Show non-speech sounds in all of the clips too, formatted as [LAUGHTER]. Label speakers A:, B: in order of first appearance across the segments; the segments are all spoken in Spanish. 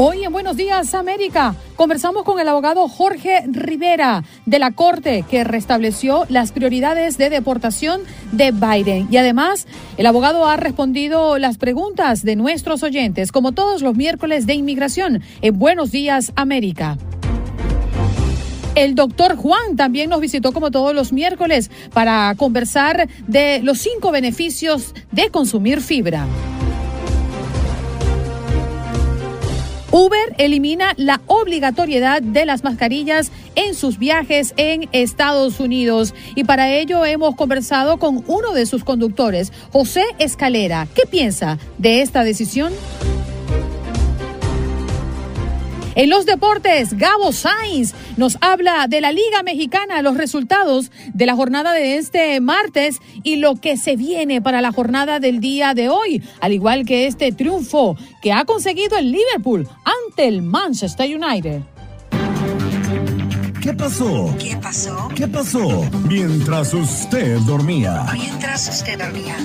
A: Hoy en Buenos Días América conversamos con el abogado Jorge Rivera de la Corte que restableció las prioridades de deportación de Biden. Y además, el abogado ha respondido las preguntas de nuestros oyentes, como todos los miércoles de inmigración en Buenos Días América. El doctor Juan también nos visitó como todos los miércoles para conversar de los cinco beneficios de consumir fibra. Uber elimina la obligatoriedad de las mascarillas en sus viajes en Estados Unidos y para ello hemos conversado con uno de sus conductores, José Escalera. ¿Qué piensa de esta decisión? En los deportes, Gabo Sainz nos habla de la Liga Mexicana, los resultados de la jornada de este martes y lo que se viene para la jornada del día de hoy, al igual que este triunfo que ha conseguido el Liverpool ante el Manchester United.
B: ¿Qué pasó?
C: ¿Qué pasó?
B: ¿Qué pasó? Mientras usted dormía.
C: Mientras usted dormía.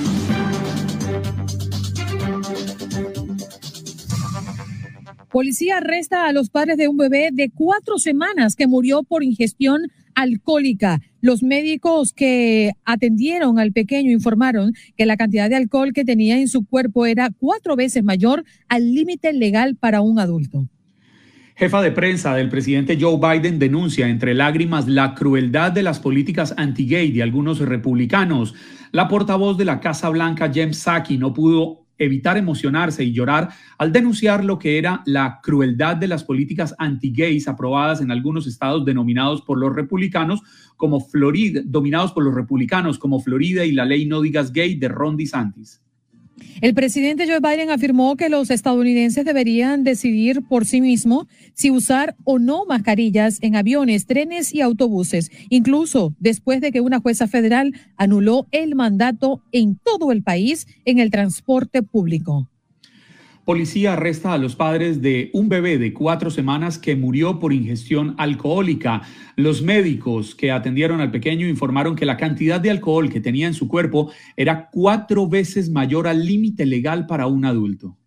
A: Policía arresta a los padres de un bebé de cuatro semanas que murió por ingestión alcohólica. Los médicos que atendieron al pequeño informaron que la cantidad de alcohol que tenía en su cuerpo era cuatro veces mayor al límite legal para un adulto.
D: Jefa de prensa del presidente Joe Biden denuncia entre lágrimas la crueldad de las políticas anti-gay de algunos republicanos. La portavoz de la Casa Blanca, Jem Psaki, no pudo evitar emocionarse y llorar al denunciar lo que era la crueldad de las políticas anti-gays aprobadas en algunos estados denominados por los republicanos como Florida, dominados por los republicanos como Florida y la ley No digas gay de Ron DeSantis.
A: El presidente Joe Biden afirmó que los estadounidenses deberían decidir por sí mismos si usar o no mascarillas en aviones, trenes y autobuses, incluso después de que una jueza federal anuló el mandato en todo el país en el transporte público.
D: Policía arresta a los padres de un bebé de cuatro semanas que murió por ingestión alcohólica. Los médicos que atendieron al pequeño informaron que la cantidad de alcohol que tenía en su cuerpo era cuatro veces mayor al límite legal para un adulto.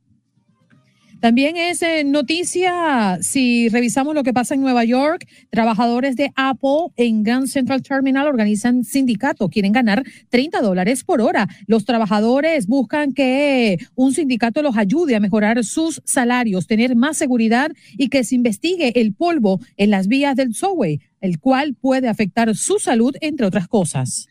A: También es eh, noticia, si revisamos lo que pasa en Nueva York, trabajadores de Apple en Grand Central Terminal organizan sindicato, quieren ganar 30 dólares por hora. Los trabajadores buscan que un sindicato los ayude a mejorar sus salarios, tener más seguridad y que se investigue el polvo en las vías del subway, el cual puede afectar su salud, entre otras cosas.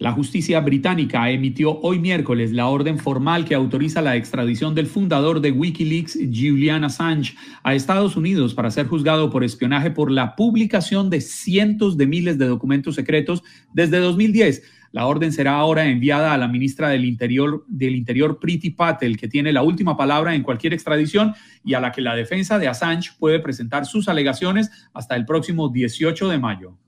D: La justicia británica emitió hoy miércoles la orden formal que autoriza la extradición del fundador de Wikileaks, Julian Assange, a Estados Unidos para ser juzgado por espionaje por la publicación de cientos de miles de documentos secretos desde 2010. La orden será ahora enviada a la ministra del Interior, del Interior Priti Patel, que tiene la última palabra en cualquier extradición y a la que la defensa de Assange puede presentar sus alegaciones hasta el próximo 18 de mayo.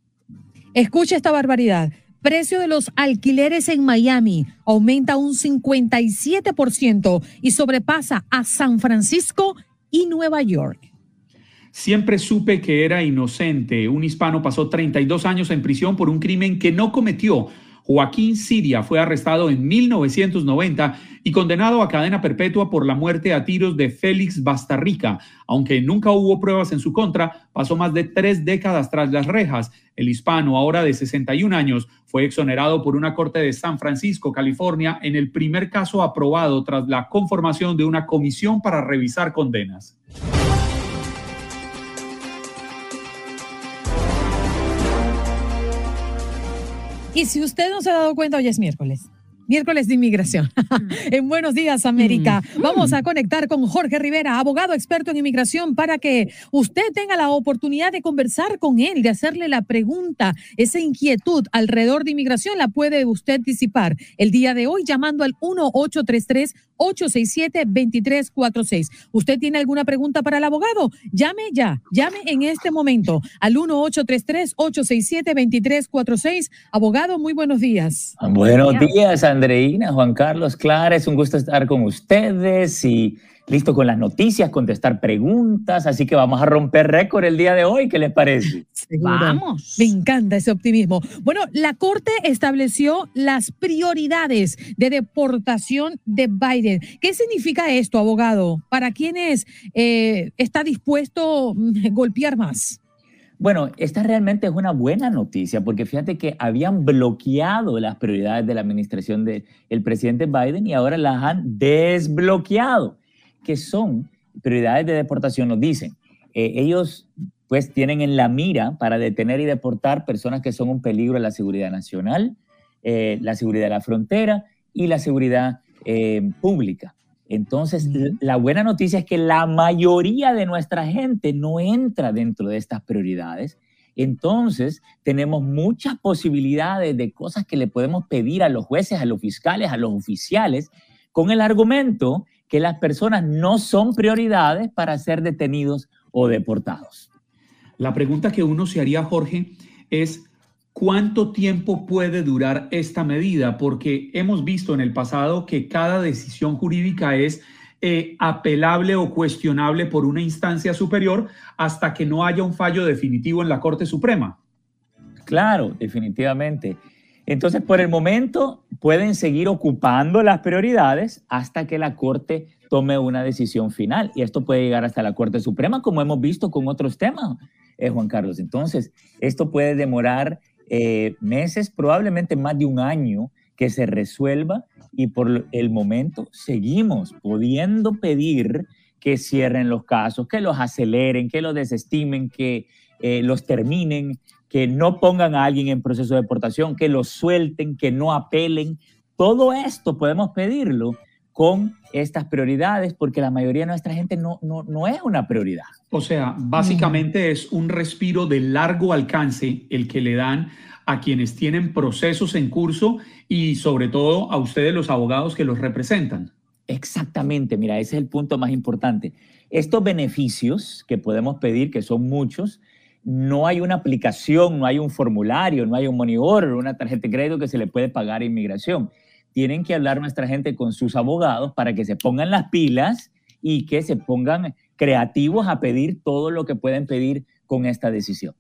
A: Escucha esta barbaridad. Precio de los alquileres en Miami aumenta un 57% y sobrepasa a San Francisco y Nueva York.
D: Siempre supe que era inocente. Un hispano pasó 32 años en prisión por un crimen que no cometió. Joaquín Siria fue arrestado en 1990 y condenado a cadena perpetua por la muerte a tiros de Félix Bastarrica. Aunque nunca hubo pruebas en su contra, pasó más de tres décadas tras las rejas. El hispano, ahora de 61 años, fue exonerado por una corte de San Francisco, California, en el primer caso aprobado tras la conformación de una comisión para revisar condenas.
A: Y si usted no se ha dado cuenta, hoy es miércoles. Miércoles de inmigración. [LAUGHS] en Buenos Días, América.
E: Mm.
A: Vamos a conectar con Jorge Rivera, abogado experto en inmigración, para que usted tenga la oportunidad de conversar con él, de hacerle la pregunta. Esa inquietud alrededor de inmigración la puede usted disipar el día de hoy llamando al 1-833-867-2346. ¿Usted tiene alguna pregunta para el abogado? Llame ya, llame en este momento al 1-833-867-2346. Abogado, muy buenos días.
E: Buenos días, Andreina, Juan Carlos, Clara, es un gusto estar con ustedes y listo con las noticias, contestar preguntas, así que vamos a romper récord el día de hoy, ¿qué les parece? [LAUGHS]
A: Seguro. Vamos. Me encanta ese optimismo. Bueno, la Corte estableció las prioridades de deportación de Biden. ¿Qué significa esto, abogado? ¿Para quiénes eh, está dispuesto mm, golpear más?
E: Bueno, esta realmente es una buena noticia porque fíjate que habían bloqueado las prioridades de la administración del presidente Biden y ahora las han desbloqueado, que son prioridades de deportación, nos dicen. Eh, ellos pues tienen en la mira para detener y deportar personas que son un peligro a la seguridad nacional, eh, la seguridad de la frontera y la seguridad eh, pública. Entonces, la buena noticia es que la mayoría de nuestra gente no entra dentro de estas prioridades. Entonces, tenemos muchas posibilidades de cosas que le podemos pedir a los jueces, a los fiscales, a los oficiales, con el argumento que las personas no son prioridades para ser detenidos o deportados.
D: La pregunta que uno se haría, Jorge, es ¿cuánto tiempo puede durar esta medida? Porque hemos visto en el pasado que cada decisión jurídica es eh, apelable o cuestionable por una instancia superior hasta que no haya un fallo definitivo en la Corte Suprema.
E: Claro, definitivamente. Entonces, por el momento, pueden seguir ocupando las prioridades hasta que la Corte tome una decisión final. Y esto puede llegar hasta la Corte Suprema, como hemos visto con otros temas, eh, Juan Carlos. Entonces, esto puede demorar eh, meses, probablemente más de un año, que se resuelva y por el momento seguimos pudiendo pedir que cierren los casos, que los aceleren, que los desestimen, que eh, los terminen, que no pongan a alguien en proceso de deportación, que los suelten, que no apelen. Todo esto podemos pedirlo con estas prioridades porque la mayoría de nuestra gente no, no, no es una prioridad.
D: O sea, básicamente es un respiro de largo alcance el que le dan a quienes tienen procesos en curso y sobre todo a ustedes los abogados que los representan.
E: Exactamente, mira, ese es el punto más importante. Estos beneficios que podemos pedir, que son muchos, no hay una aplicación, no hay un formulario, no hay un money order, una tarjeta de crédito que se le puede pagar a inmigración. Tienen que hablar nuestra gente con sus abogados para que se pongan las pilas y que se pongan creativos a pedir todo lo que pueden pedir con esta decisión.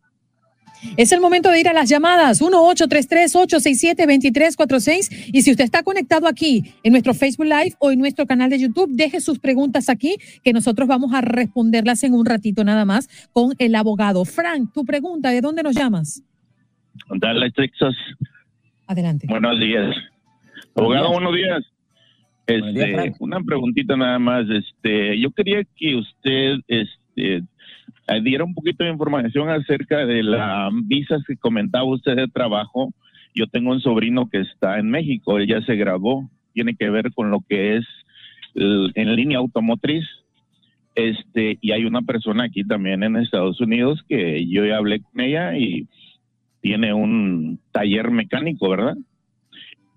A: Es el momento de ir a las llamadas 1-833-867-2346 y si usted está conectado aquí en nuestro Facebook Live o en nuestro canal de YouTube, deje sus preguntas aquí que nosotros vamos a responderlas en un ratito nada más con el abogado. Frank, tu pregunta, ¿de dónde nos llamas?
F: Dallas, Texas.
A: Adelante.
F: Buenos días. Abogado, buenos días.
E: Buenos días,
F: Este, una preguntita nada más. Este, yo quería que usted este, eh, diera un poquito de información acerca de las visas que comentaba usted de trabajo. Yo tengo un sobrino que está en México, él ya se graduó, tiene que ver con lo que es el- en línea automotriz. Este, y hay una persona aquí también en Estados Unidos que yo ya hablé con ella y tiene un taller mecánico, ¿verdad?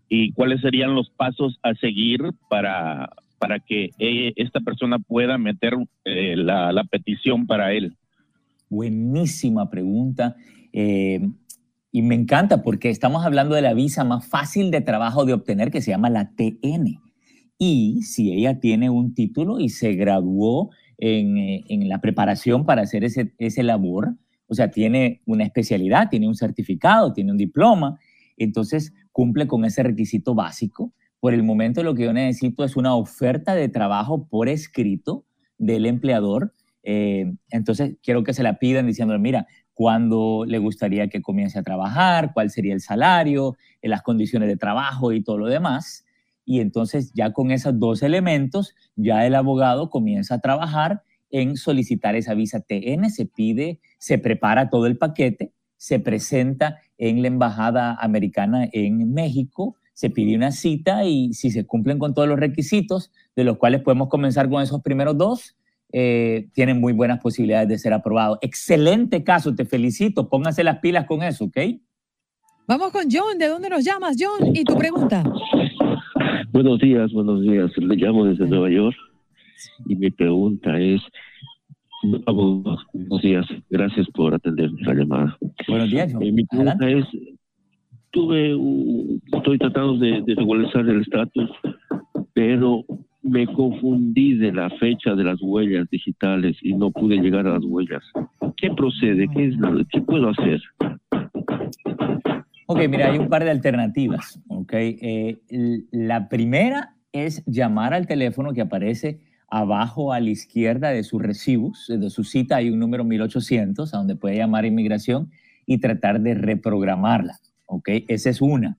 F: ¿Y cuáles serían los pasos a seguir para, para que eh, esta persona pueda meter eh, la, la petición para él?
E: Buenísima pregunta. Eh, y me encanta porque estamos hablando de la visa más fácil de trabajo de obtener que se llama la TN. Y si ella tiene un título y se graduó en, eh, en la preparación para hacer ese, ese labor, o sea, tiene una especialidad, tiene un certificado, tiene un diploma, entonces cumple con ese requisito básico. Por el momento lo que yo necesito es una oferta de trabajo por escrito del empleador. Eh, entonces quiero que se la pidan diciendo, mira, cuándo le gustaría que comience a trabajar, cuál sería el salario, eh, las condiciones de trabajo y todo lo demás. Y entonces ya con esos dos elementos, ya el abogado comienza a trabajar en solicitar esa visa TN, se pide, se prepara todo el paquete, se presenta en la Embajada Americana en México, se pide una cita y si se cumplen con todos los requisitos, de los cuales podemos comenzar con esos primeros dos, eh, tienen muy buenas posibilidades de ser aprobado. Excelente caso, te felicito, pónganse las pilas con eso, ¿ok?
A: Vamos con John, ¿de dónde nos llamas, John? Y tu pregunta.
G: Buenos días, buenos días. Le llamo desde Nueva York y mi pregunta es, buenos días, gracias por atender la llamada.
E: Buenos días.
G: Eh, mi pregunta es, tuve, un- estoy tratando de, de regularizar el estatus, pero me confundí de la fecha de las huellas digitales y no pude llegar a las huellas. ¿Qué procede? ¿Qué, es qué puedo hacer?
E: Ok, mira, hay un par de alternativas. Ok, Eh, la primera es llamar al teléfono que aparece abajo a la izquierda de sus recibos, de su cita hay un número 1800 a donde puede llamar inmigración y tratar de reprogramarla. Ok, esa es una.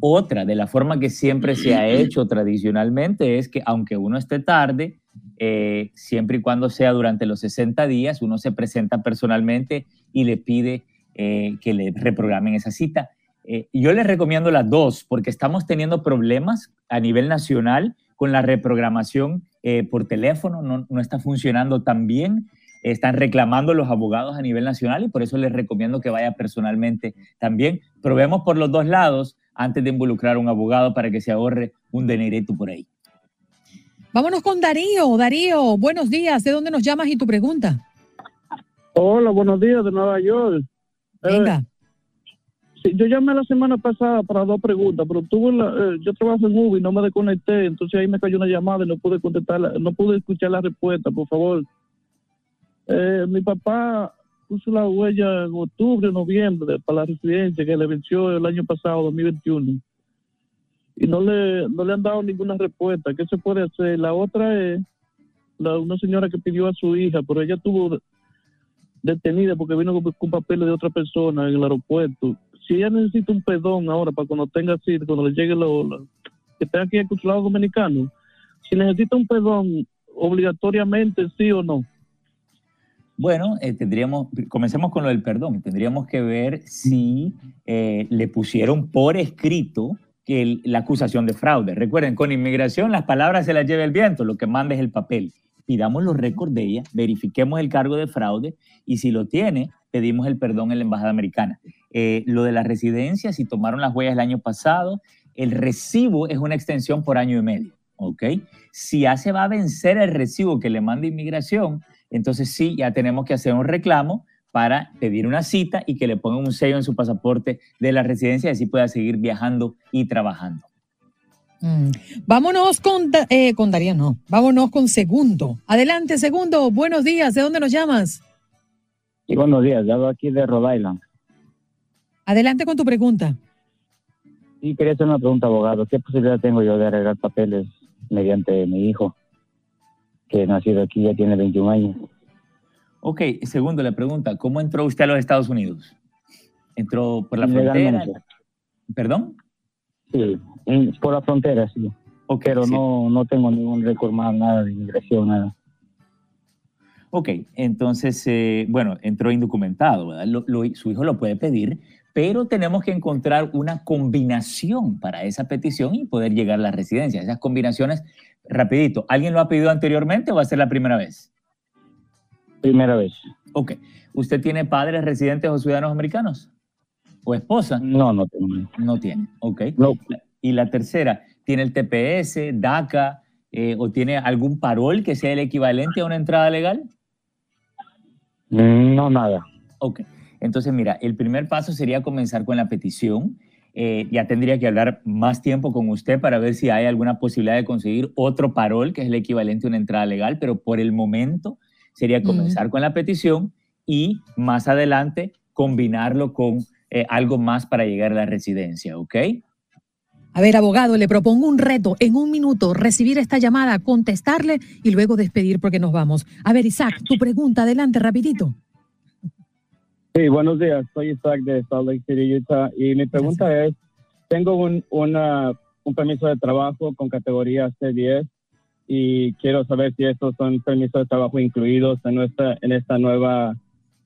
E: Otra, de la forma que siempre se ha hecho tradicionalmente, es que aunque uno esté tarde, eh, siempre y cuando sea durante los 60 días, uno se presenta personalmente y le pide eh, que le reprogramen esa cita. Eh, yo les recomiendo las dos porque estamos teniendo problemas a nivel nacional con la reprogramación eh, por teléfono, no, no está funcionando tan bien. Están reclamando los abogados a nivel nacional y por eso les recomiendo que vaya personalmente también. Probemos por los dos lados antes de involucrar a un abogado para que se ahorre un dinerito por ahí.
A: Vámonos con Darío. Darío, buenos días. ¿De dónde nos llamas y tu pregunta?
H: Hola, buenos días de Nueva York. Eh,
A: Venga.
H: sí, yo llamé la semana pasada para dos preguntas, pero tuve la, eh, yo trabajo en Ubi, no me desconecté, entonces ahí me cayó una llamada y no pude contestar, la- no pude escuchar la respuesta, por favor. Eh, mi papá puso la huella en octubre, noviembre para la residencia que le venció el año pasado, 2021. Y no le, no le han dado ninguna respuesta. ¿Qué se puede hacer? La otra es una señora que pidió a su hija, pero ella tuvo detenida porque vino con, con papeles de otra persona en el aeropuerto. Si ella necesita un perdón ahora para cuando tenga cita, cuando le llegue lo, lo- que esté aquí al consulado dominicano, si necesita un perdón obligatoriamente, sí o no.
E: Bueno, eh, tendríamos, comencemos con lo del perdón. Tendríamos que ver si eh, le pusieron por escrito que el- la acusación de fraude. Recuerden, con inmigración las palabras se las lleva el viento, lo que manda es el papel. Pidamos los récords de ella, verifiquemos el cargo de fraude y si lo tiene, pedimos el perdón en la embajada americana. Eh, lo de la residencia, si tomaron las huellas el año pasado, el recibo es una extensión por año y medio, ¿ok? Si ya se va a vencer el recibo que le manda inmigración, entonces sí, ya tenemos que hacer un reclamo para pedir una cita y que le pongan un sello en su pasaporte de la residencia y así pueda seguir viajando y trabajando.
A: Mm. Vámonos con, Da- eh, con Darío, no. Vámonos con Segundo. Adelante, Segundo. Buenos días. ¿De dónde nos llamas?
I: Y buenos días, ya hablo aquí de Rhode Island.
A: Adelante con tu pregunta.
I: Y quería hacer una pregunta, abogado. ¿Qué posibilidad tengo yo de arreglar papeles mediante mi hijo, que nacido aquí ya tiene 21 años?
E: Ok, segundo, la pregunta, ¿cómo entró usted a los Estados Unidos? ¿Entró por la frontera? ¿Perdón?
I: Sí, por la frontera, sí.
E: Ok,
I: Pero
E: sí.
I: no, no tengo ningún récord más, nada de inmigración, nada.
E: Ok, entonces, eh, bueno, entró indocumentado, ¿verdad? Lo- lo- su hijo lo puede pedir, pero tenemos que encontrar una combinación para esa petición y poder llegar a la residencia. Esas combinaciones, rapidito, ¿alguien lo ha pedido anteriormente o va a ser la primera vez?
I: Primera vez.
E: Ok, ¿usted tiene padres residentes o ciudadanos americanos? ¿O esposa?
I: No, no tengo.
E: No tiene, ok.
I: No.
E: Y la tercera, ¿tiene el TPS, DACA eh, o tiene algún parol que sea el equivalente a una entrada legal?
I: No, nada.
E: Ok, entonces mira, el primer paso sería comenzar con la petición. Eh, ya tendría que hablar más tiempo con usted para ver si hay alguna posibilidad de conseguir otro parol, que es el equivalente a una entrada legal, pero por el momento sería comenzar con la petición y más adelante combinarlo con eh, algo más para llegar a la residencia, ¿ok?
A: A ver, abogado, le propongo un reto en un minuto, recibir esta llamada, contestarle y luego despedir porque nos vamos. A ver, Isaac, tu pregunta, adelante, rapidito.
J: Sí, buenos días. Soy Isaac de Salt Lake City, Utah. Y mi pregunta es, tengo un, una- un permiso de trabajo con categoría C10 y quiero saber si estos son permisos de trabajo incluidos en, nuestra, en esta nueva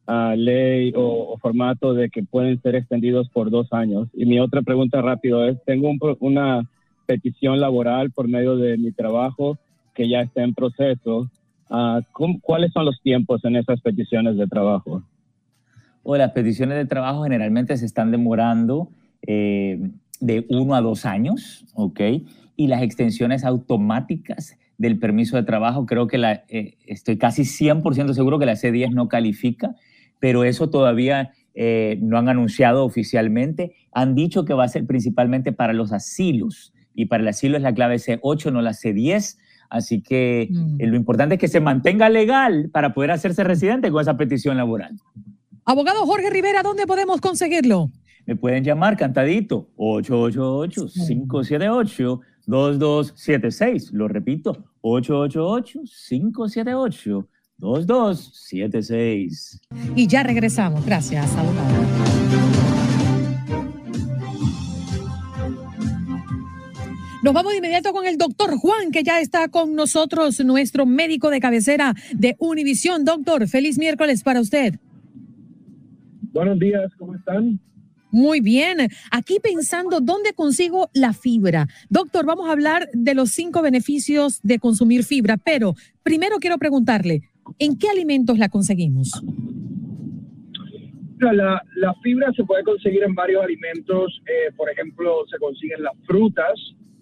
J: ah, ley o, o formato de que pueden ser extendidos por dos años. Y mi otra pregunta rápido es, tengo un una petición laboral por medio de mi trabajo que ya está en proceso. ¿cómo- ¿Cuáles son los tiempos en esas peticiones de trabajo?
E: O las peticiones de trabajo generalmente se están demorando eh, de uno a dos años, ¿ok? Y las extensiones automáticas del permiso de trabajo, creo que la, eh, estoy casi 100% seguro que la C10 no califica, pero eso todavía eh, no han anunciado oficialmente. Han dicho que va a ser principalmente para los asilos y para el asilo es la clave C8, no la C10. Así que eh, lo importante es que se mantenga legal para poder hacerse residente con esa petición laboral.
A: Abogado Jorge Rivera, ¿dónde podemos conseguirlo?
E: Me pueden llamar cantadito 888-578-2276. Lo repito, 888-578-2276.
A: Y ya regresamos. Gracias, abogado. Nos vamos de inmediato con el doctor Juan, que ya está con nosotros, nuestro médico de cabecera de Univisión. Doctor, feliz miércoles para usted.
K: Buenos días, ¿cómo están?
A: Muy bien. Aquí pensando dónde consigo la fibra. Doctor, vamos a hablar de los cinco beneficios de consumir fibra, pero primero quiero preguntarle, ¿en qué alimentos la conseguimos?
K: La, la fibra se puede conseguir en varios alimentos. eh, por ejemplo, se consiguen las frutas,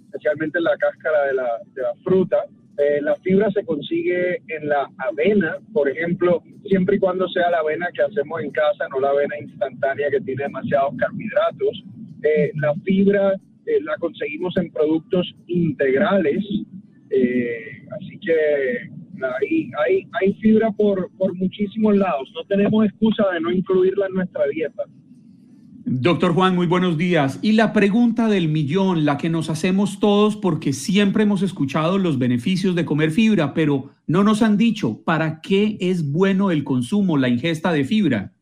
K: especialmente en la cáscara de la, de la fruta. Eh, la fibra se consigue en la avena, por ejemplo, siempre y cuando sea la avena que hacemos en casa, no la avena instantánea que tiene demasiados carbohidratos. Eh, la fibra eh, la conseguimos en productos integrales, eh, así que hay, hay, hay fibra por, por muchísimos lados. No tenemos excusa de no incluirla en nuestra dieta.
D: Doctor Juan, muy buenos días. Y la pregunta del millón, la que nos hacemos todos porque siempre hemos escuchado los beneficios de comer fibra, pero no nos han dicho para qué es bueno el consumo, la ingesta de fibra.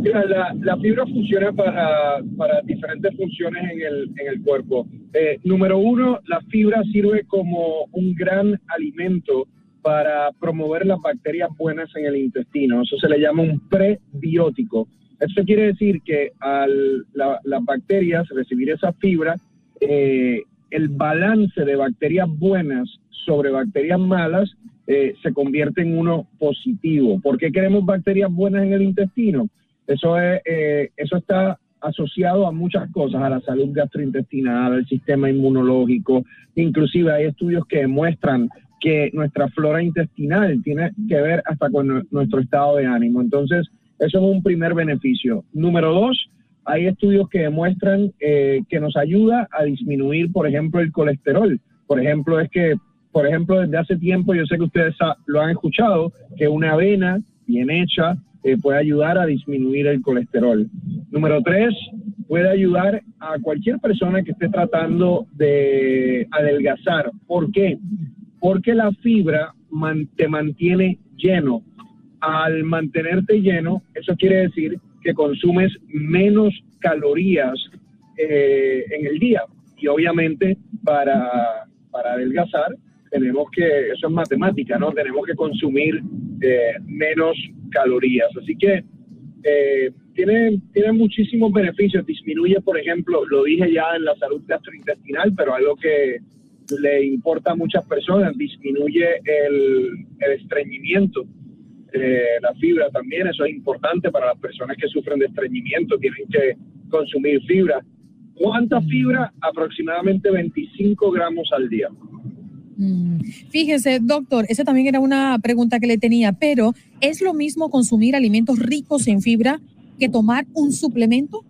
K: Mira, la, fibra funciona para, diferentes funciones en el, en el cuerpo. Eh, número uno, la fibra sirve como un gran alimento para promover las bacterias buenas en el intestino. Eso se le llama un prebiótico. Eso quiere decir que al la- las bacterias recibir esa fibra, eh, el balance de bacterias buenas sobre bacterias malas eh, se convierte en uno positivo. ¿Por qué queremos bacterias buenas en el intestino? Eso, es, eh, eso está asociado a muchas cosas, a la salud gastrointestinal, al sistema inmunológico. Inclusive hay estudios que demuestran que nuestra flora intestinal tiene que ver hasta con nu- nuestro estado de ánimo. Entonces, eso es un primer beneficio. Número dos, hay estudios que demuestran eh, que nos ayuda a disminuir, por ejemplo, el colesterol. Por ejemplo, es que, por ejemplo, desde hace tiempo, yo sé que ustedes lo han escuchado, que una avena bien hecha eh, puede ayudar a disminuir el colesterol. Número tres, puede ayudar a cualquier persona que esté tratando de adelgazar. ¿Por qué? Porque la fibra te mantiene lleno. Al mantenerte lleno, eso quiere decir que consumes menos calorías eh, en el día. Y obviamente para, para adelgazar tenemos que, eso es matemática, ¿no? Tenemos que consumir eh, menos calorías. Así que eh, tiene, tiene muchísimos beneficios. Disminuye, por ejemplo, lo dije ya en la salud gastrointestinal, pero algo que le importa a muchas personas, disminuye el, el estreñimiento. Eh, la fibra también, eso es importante para las personas que sufren de estreñimiento, tienen que consumir fibra. ¿Cuánta fibra? Aproximadamente 25 gramos al día.
A: Mm, Fíjese, doctor, esa también era una pregunta que le tenía, pero ¿es lo mismo consumir alimentos ricos en fibra que tomar un suplemento?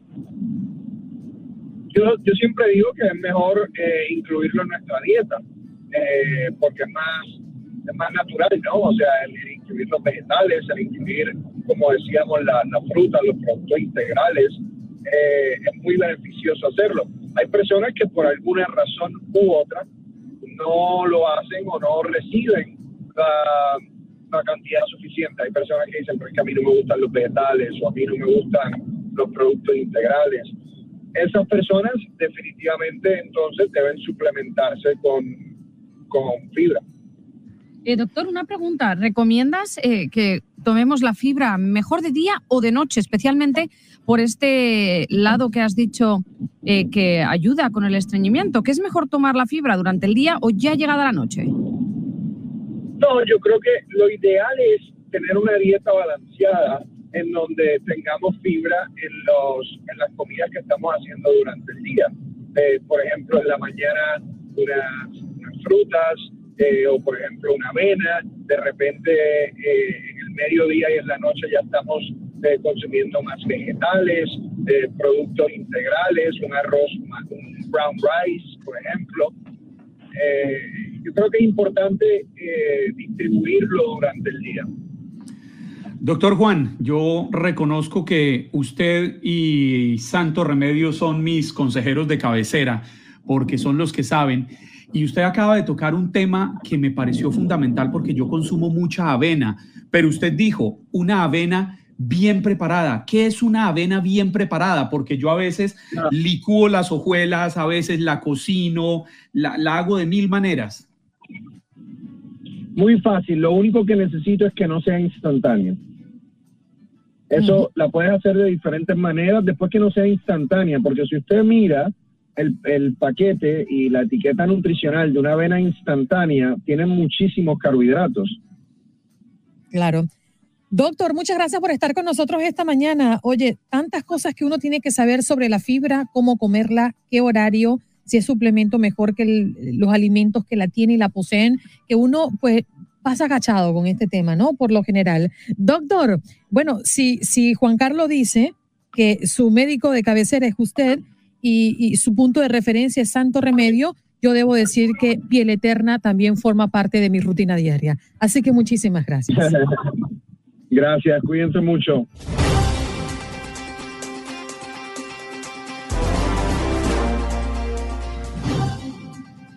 K: Yo, yo siempre digo que es mejor eh, incluirlo en nuestra dieta, eh, porque es más, es más natural, ¿no? O sea, el, el incluir los vegetales, el incluir, como decíamos, la, la fruta, los productos integrales, eh, es muy beneficioso hacerlo. Hay personas que por alguna razón u otra no lo hacen o no reciben la, la cantidad suficiente. Hay personas que dicen, pero es que a mí no me gustan los vegetales o a mí no me gustan los productos integrales. Esas personas definitivamente entonces deben suplementarse con, con fibra.
L: Eh, doctor, una pregunta. ¿Recomiendas eh, que tomemos la fibra mejor de día o de noche, especialmente por este lado que has dicho eh, que ayuda con el estreñimiento? ¿Qué es mejor tomar la fibra durante el día o ya llegada la noche?
K: No, yo creo que lo ideal es tener una dieta balanceada en donde tengamos fibra en, los, en las comidas que estamos haciendo durante el día. Por ejemplo, en la mañana unas frutas eh, o, por ejemplo, una avena. De repente, eh, en el mediodía y en la noche ya estamos eh, consumiendo más vegetales, eh, productos integrales, un arroz, un brown rice, por ejemplo. Eh, yo creo que es importante eh, distribuirlo durante el día.
D: Doctor Juan, yo reconozco que usted y Santo Remedio son mis consejeros de cabecera, porque son los que saben. Y usted acaba de tocar un tema que me pareció fundamental porque yo consumo mucha avena, pero usted dijo una avena bien preparada. ¿Qué es una avena bien preparada? Porque yo a veces licúo las hojuelas, a veces la cocino, la, la hago de mil maneras.
K: Muy fácil, lo único que necesito es que no sea instantáneo. Eso la puedes hacer de diferentes maneras después que no sea instantánea, porque si usted mira el, el paquete y la etiqueta nutricional de una avena instantánea, tiene muchísimos carbohidratos.
A: Claro. Doctor, muchas gracias por estar con nosotros esta mañana. Oye, tantas cosas que uno tiene que saber sobre la fibra, cómo comerla, qué horario, si es suplemento mejor que los alimentos que la tienen y la poseen, que uno pues pasa agachado con este tema, ¿no? Por lo general. Doctor, bueno, si, si Juan Carlos dice que su médico de cabecera es usted y, y su punto de referencia es Santo Remedio, yo debo decir que Piel Eterna también forma parte de mi rutina diaria. Así que muchísimas gracias. [LAUGHS]
K: Gracias, cuídense mucho.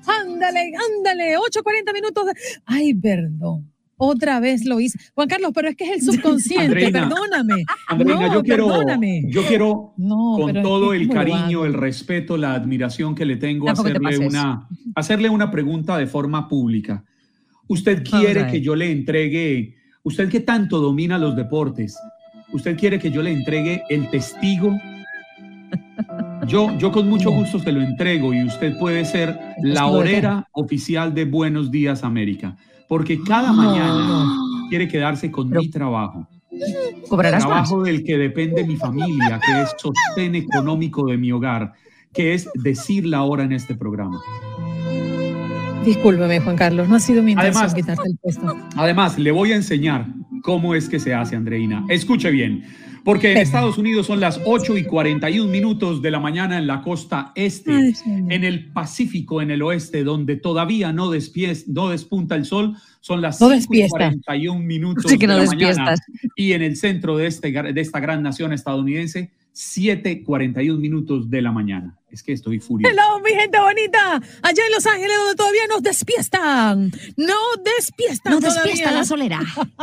A: Ándale, ándale, 8.40 minutos. de- Ay, perdón. Otra vez lo hice. Juan Carlos, pero es que es el subconsciente,
D: Andreina,
A: perdóname.
D: Andreina,
A: no,
D: yo quiero,
A: perdóname.
D: yo quiero
A: No,
D: con todo el
A: ¿cómo lo
D: cariño, el respeto, la admiración que le tengo,
A: te
D: hacerle una, hacerle una pregunta de forma pública. ¿Usted quiere que yo le entregue, usted que tanto domina los deportes, usted quiere que yo le entregue el testigo? Yo, yo con mucho gusto se lo entrego y usted puede ser la horera oficial de Buenos Días América, porque cada
A: No,
D: mañana quiere quedarse con mi trabajo.
L: ¿Cobrarás más?
D: trabajo del que depende mi familia, que es sostén económico de mi hogar, que es decir la hora en este programa.
A: Discúlpeme, Juan Carlos, no ha sido mi intención
D: Además-
A: quitarte el puesto.
D: Además, le voy a enseñar cómo es que se hace, Andreina. Escuche bien, porque en Estados Unidos son las 8 y 41 minutos de la mañana en la costa este,
A: Ay,
D: en el Pacífico, en el oeste, donde todavía no, despies- no despunta el sol, son las
A: No
D: 5 y
A: despiesta.
D: 41 minutos
L: Sí que no
D: de la mañana. Y en el centro de, este, de esta gran nación estadounidense, 7:41 minutos de la mañana. Es que estoy furioso.
A: Hello, mi gente bonita. Allá en Los Ángeles, donde todavía nos despiestan. No despiestan.
L: No despiesta
A: todavía.
L: la solera.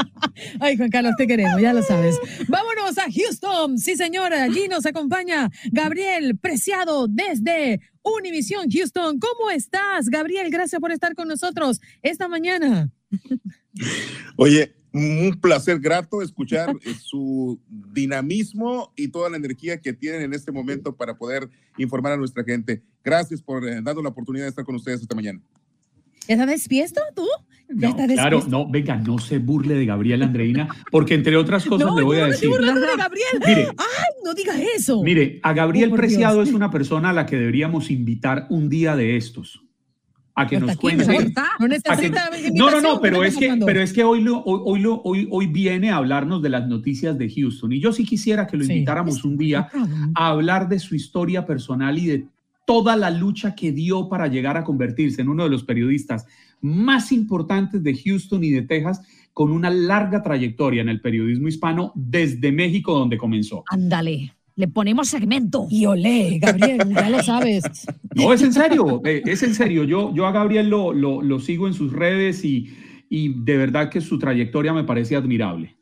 L: [LAUGHS]
A: Ay, Juan Carlos, te queremos, ya lo sabes. Vámonos a Houston. Sí, señora, allí nos acompaña Gabriel Preciado desde Univisión Houston. ¿Cómo estás, Gabriel? Gracias por estar con nosotros esta mañana.
M: Oye, un placer grato escuchar eh, su dinamismo y toda la energía que tienen en este momento para poder informar a nuestra gente. Gracias por eh, darnos la oportunidad de estar con ustedes esta mañana.
A: ¿Ya estás despiesto tú? ¿Ya
D: No,
A: estás
D: claro,
A: despiesto?
D: no, venga, no se burle de Gabriel Andreina, porque entre otras [LAUGHS] cosas
A: No,
D: le voy a
A: no me
D: decir.
A: estoy burlando de Gabriel.
D: Mire.
A: Ay, no digas eso.
D: Mire, a Gabriel
A: Oh,
D: Preciado
A: Dios.
D: es una persona a la que deberíamos invitar un día de estos. A que
A: Hasta
D: nos cuente.
A: No
D: que- no, no, no, pero
A: ¿qué
D: es que, pero es que hoy, lo, hoy, hoy, lo- hoy, hoy viene a hablarnos de las noticias de Houston. Y yo sí quisiera que lo
A: Sí.
D: invitáramos un día a hablar de su historia personal y de toda la lucha que dio para llegar a convertirse en uno de los periodistas más importantes de Houston y de Texas, con una larga trayectoria en el periodismo hispano desde México, donde comenzó.
L: Ándale, le ponemos segmento.
A: Y olé, Gabriel, ya lo sabes.
D: No, es en serio, eh, es en serio. Yo, yo a Gabriel lo, lo, lo sigo en sus redes y, y de verdad que su trayectoria me parece admirable.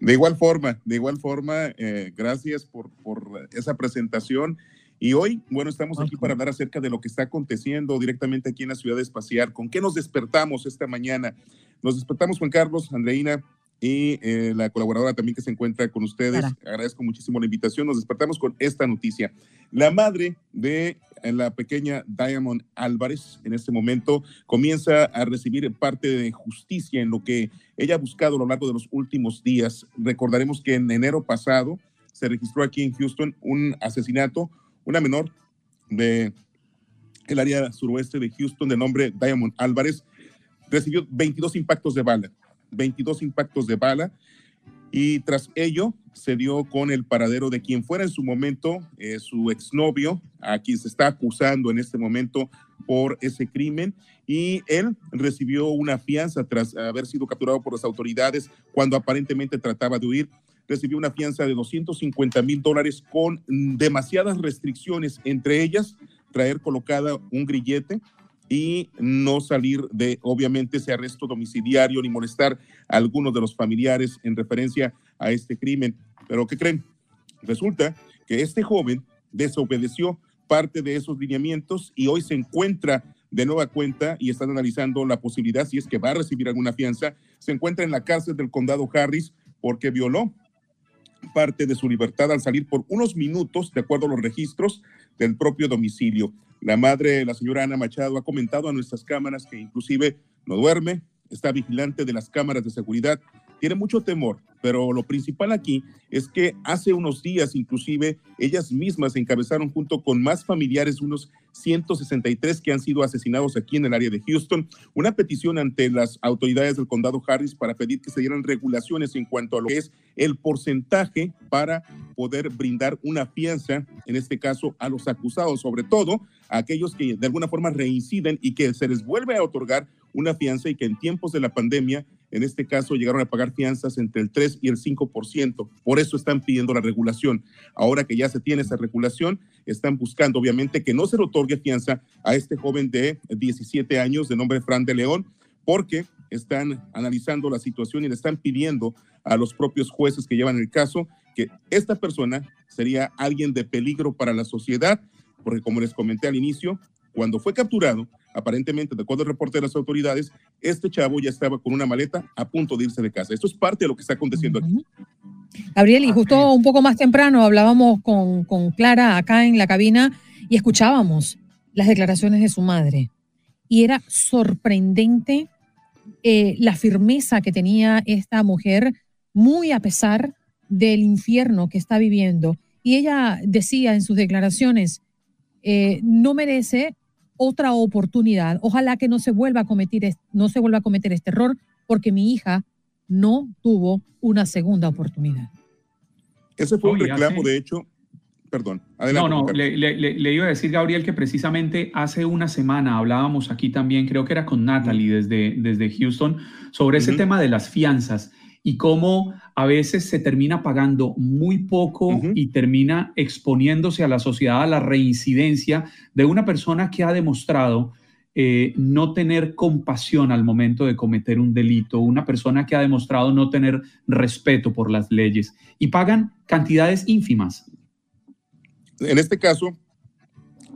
M: De igual forma, de igual forma, eh, gracias por, por esa presentación Y hoy, bueno, estamos aquí para hablar acerca de lo que está aconteciendo directamente aquí en la ciudad espacial. ¿Con qué nos despertamos esta mañana? Nos despertamos, Juan Carlos, Andreina, y eh, la colaboradora también que se encuentra con ustedes. Agradezco muchísimo la invitación. Nos despertamos con esta noticia. La madre de eh, la pequeña Diamond Álvarez en este momento comienza a recibir parte de justicia en lo que ella ha buscado a lo largo de los últimos días. Recordaremos que en enero pasado se registró aquí en Houston un asesinato, una menor de el área suroeste de Houston de nombre Diamond Álvarez recibió 22 impactos de bala, 22 impactos de bala y tras ello se dio con el paradero de quien fuera en su momento eh, su exnovio, a quien se está acusando en este momento por ese crimen y él recibió una fianza tras haber sido capturado por las autoridades cuando aparentemente trataba de huir. Recibió una fianza de 250 mil dólares con demasiadas restricciones, entre ellas traer colocada un grillete y no salir de, obviamente, ese arresto domiciliario ni molestar a algunos de los familiares en referencia a este crimen. Pero ¿qué creen? Resulta que este joven desobedeció parte de esos lineamientos y hoy se encuentra de nueva cuenta y están analizando la posibilidad, si es que va a recibir alguna fianza, se encuentra en la cárcel del condado Harris porque violó parte de su libertad al salir por unos minutos, de acuerdo a los registros del propio domicilio. La madre, la señora Ana Machado, ha comentado a nuestras cámaras que inclusive no duerme, está vigilante de las cámaras de seguridad, tiene mucho temor, pero lo principal aquí es que hace unos días inclusive ellas mismas encabezaron junto con más familiares, unos 163 que han sido asesinados aquí en el área de Houston, una petición ante las autoridades del condado Harris para pedir que se dieran regulaciones en cuanto a lo que es el porcentaje para poder brindar una fianza, en este caso a los acusados, sobre todo a aquellos que de alguna forma reinciden y que se les vuelve a otorgar una fianza y que en tiempos de la pandemia, en este caso, llegaron a pagar fianzas entre el 3 y el 5%. Por eso están pidiendo la regulación. Ahora que ya se tiene esa regulación, están buscando, obviamente, que no se le otorgue fianza a este joven de 17 años de nombre Fran de León, porque están analizando la situación y le están pidiendo a los propios jueces que llevan el caso que esta persona sería alguien de peligro para la sociedad, porque como les comenté al inicio, cuando fue capturado, aparentemente, de acuerdo al reporte de las autoridades, este chavo ya estaba con una maleta a punto de irse de casa. Esto es parte de lo que está aconteciendo aquí.
A: Gabriel, y justo un poco más temprano hablábamos con, con Clara acá en la cabina y escuchábamos las declaraciones de su madre. Y era sorprendente eh, la firmeza que tenía esta mujer, muy a pesar del infierno que está viviendo. Y ella decía en sus declaraciones, eh, no merece otra oportunidad. Ojalá que no se vuelva a cometer, no se vuelva a cometer este error, porque mi hija no tuvo una segunda oportunidad.
M: Ese fue un
D: Oye,
M: reclamo,
D: hace-
M: de hecho. Perdón, adelante.
D: No, no, le, le- le- iba a decir, Gabriel, que precisamente hace una semana hablábamos aquí también, creo que era con Natalie desde, desde Houston, sobre ese
M: Ujú.
D: tema de las fianzas y cómo a veces se termina pagando muy poco y termina exponiéndose a la sociedad a la reincidencia de una persona que ha demostrado eh, no tener compasión al momento de cometer un delito, una persona que ha demostrado no tener respeto por las leyes y pagan cantidades ínfimas.
M: En este caso,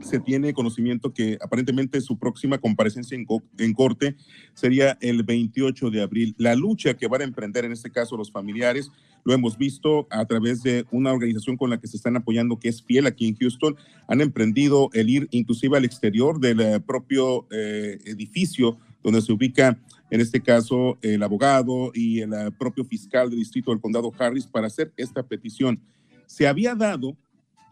M: se tiene conocimiento que aparentemente su próxima comparecencia en, co- en corte sería el 28 de abril. La lucha que van a emprender en este caso los familiares, lo hemos visto a través de una organización con la que se están apoyando, que es fiel aquí en Houston, han emprendido el ir inclusive al exterior del eh, propio eh, edificio donde se ubica, en este caso, el abogado y el eh, propio fiscal del distrito del condado Harris para hacer esta petición. Se había dado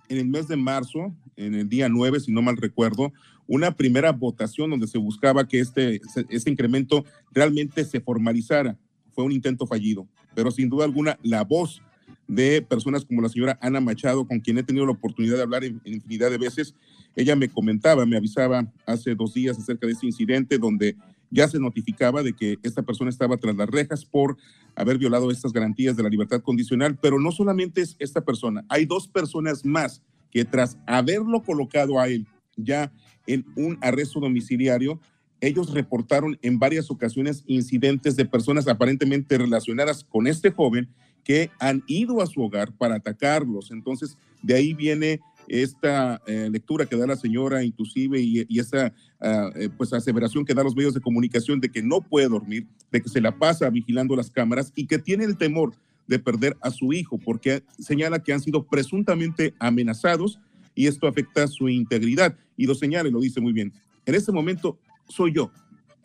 M: en el mes de marzo, en el día 9, si no mal recuerdo, una primera votación donde se buscaba que este, este incremento realmente se formalizara. Fue un intento fallido, pero sin duda alguna la voz de personas como la señora Ana Machado, con quien he tenido la oportunidad de hablar en, en infinidad de veces, ella me comentaba, me avisaba hace dos días acerca de ese incidente donde ya se notificaba de que esta persona estaba tras las rejas por haber violado estas garantías de la libertad condicional, pero no solamente es esta persona, hay dos personas más que tras haberlo colocado a él ya en un arresto domiciliario, ellos reportaron en varias ocasiones incidentes de personas aparentemente relacionadas con este joven que han ido a su hogar para atacarlos. Entonces, de ahí viene esta eh, lectura que da la señora inclusive y, y esa ah, eh, pues aseveración que da los medios de comunicación de que no puede dormir, de que se la pasa vigilando las cámaras y que tiene el temor de perder a su hijo porque señala que han sido presuntamente amenazados y esto afecta su integridad. Y lo señala y lo dice muy bien. En este momento soy yo,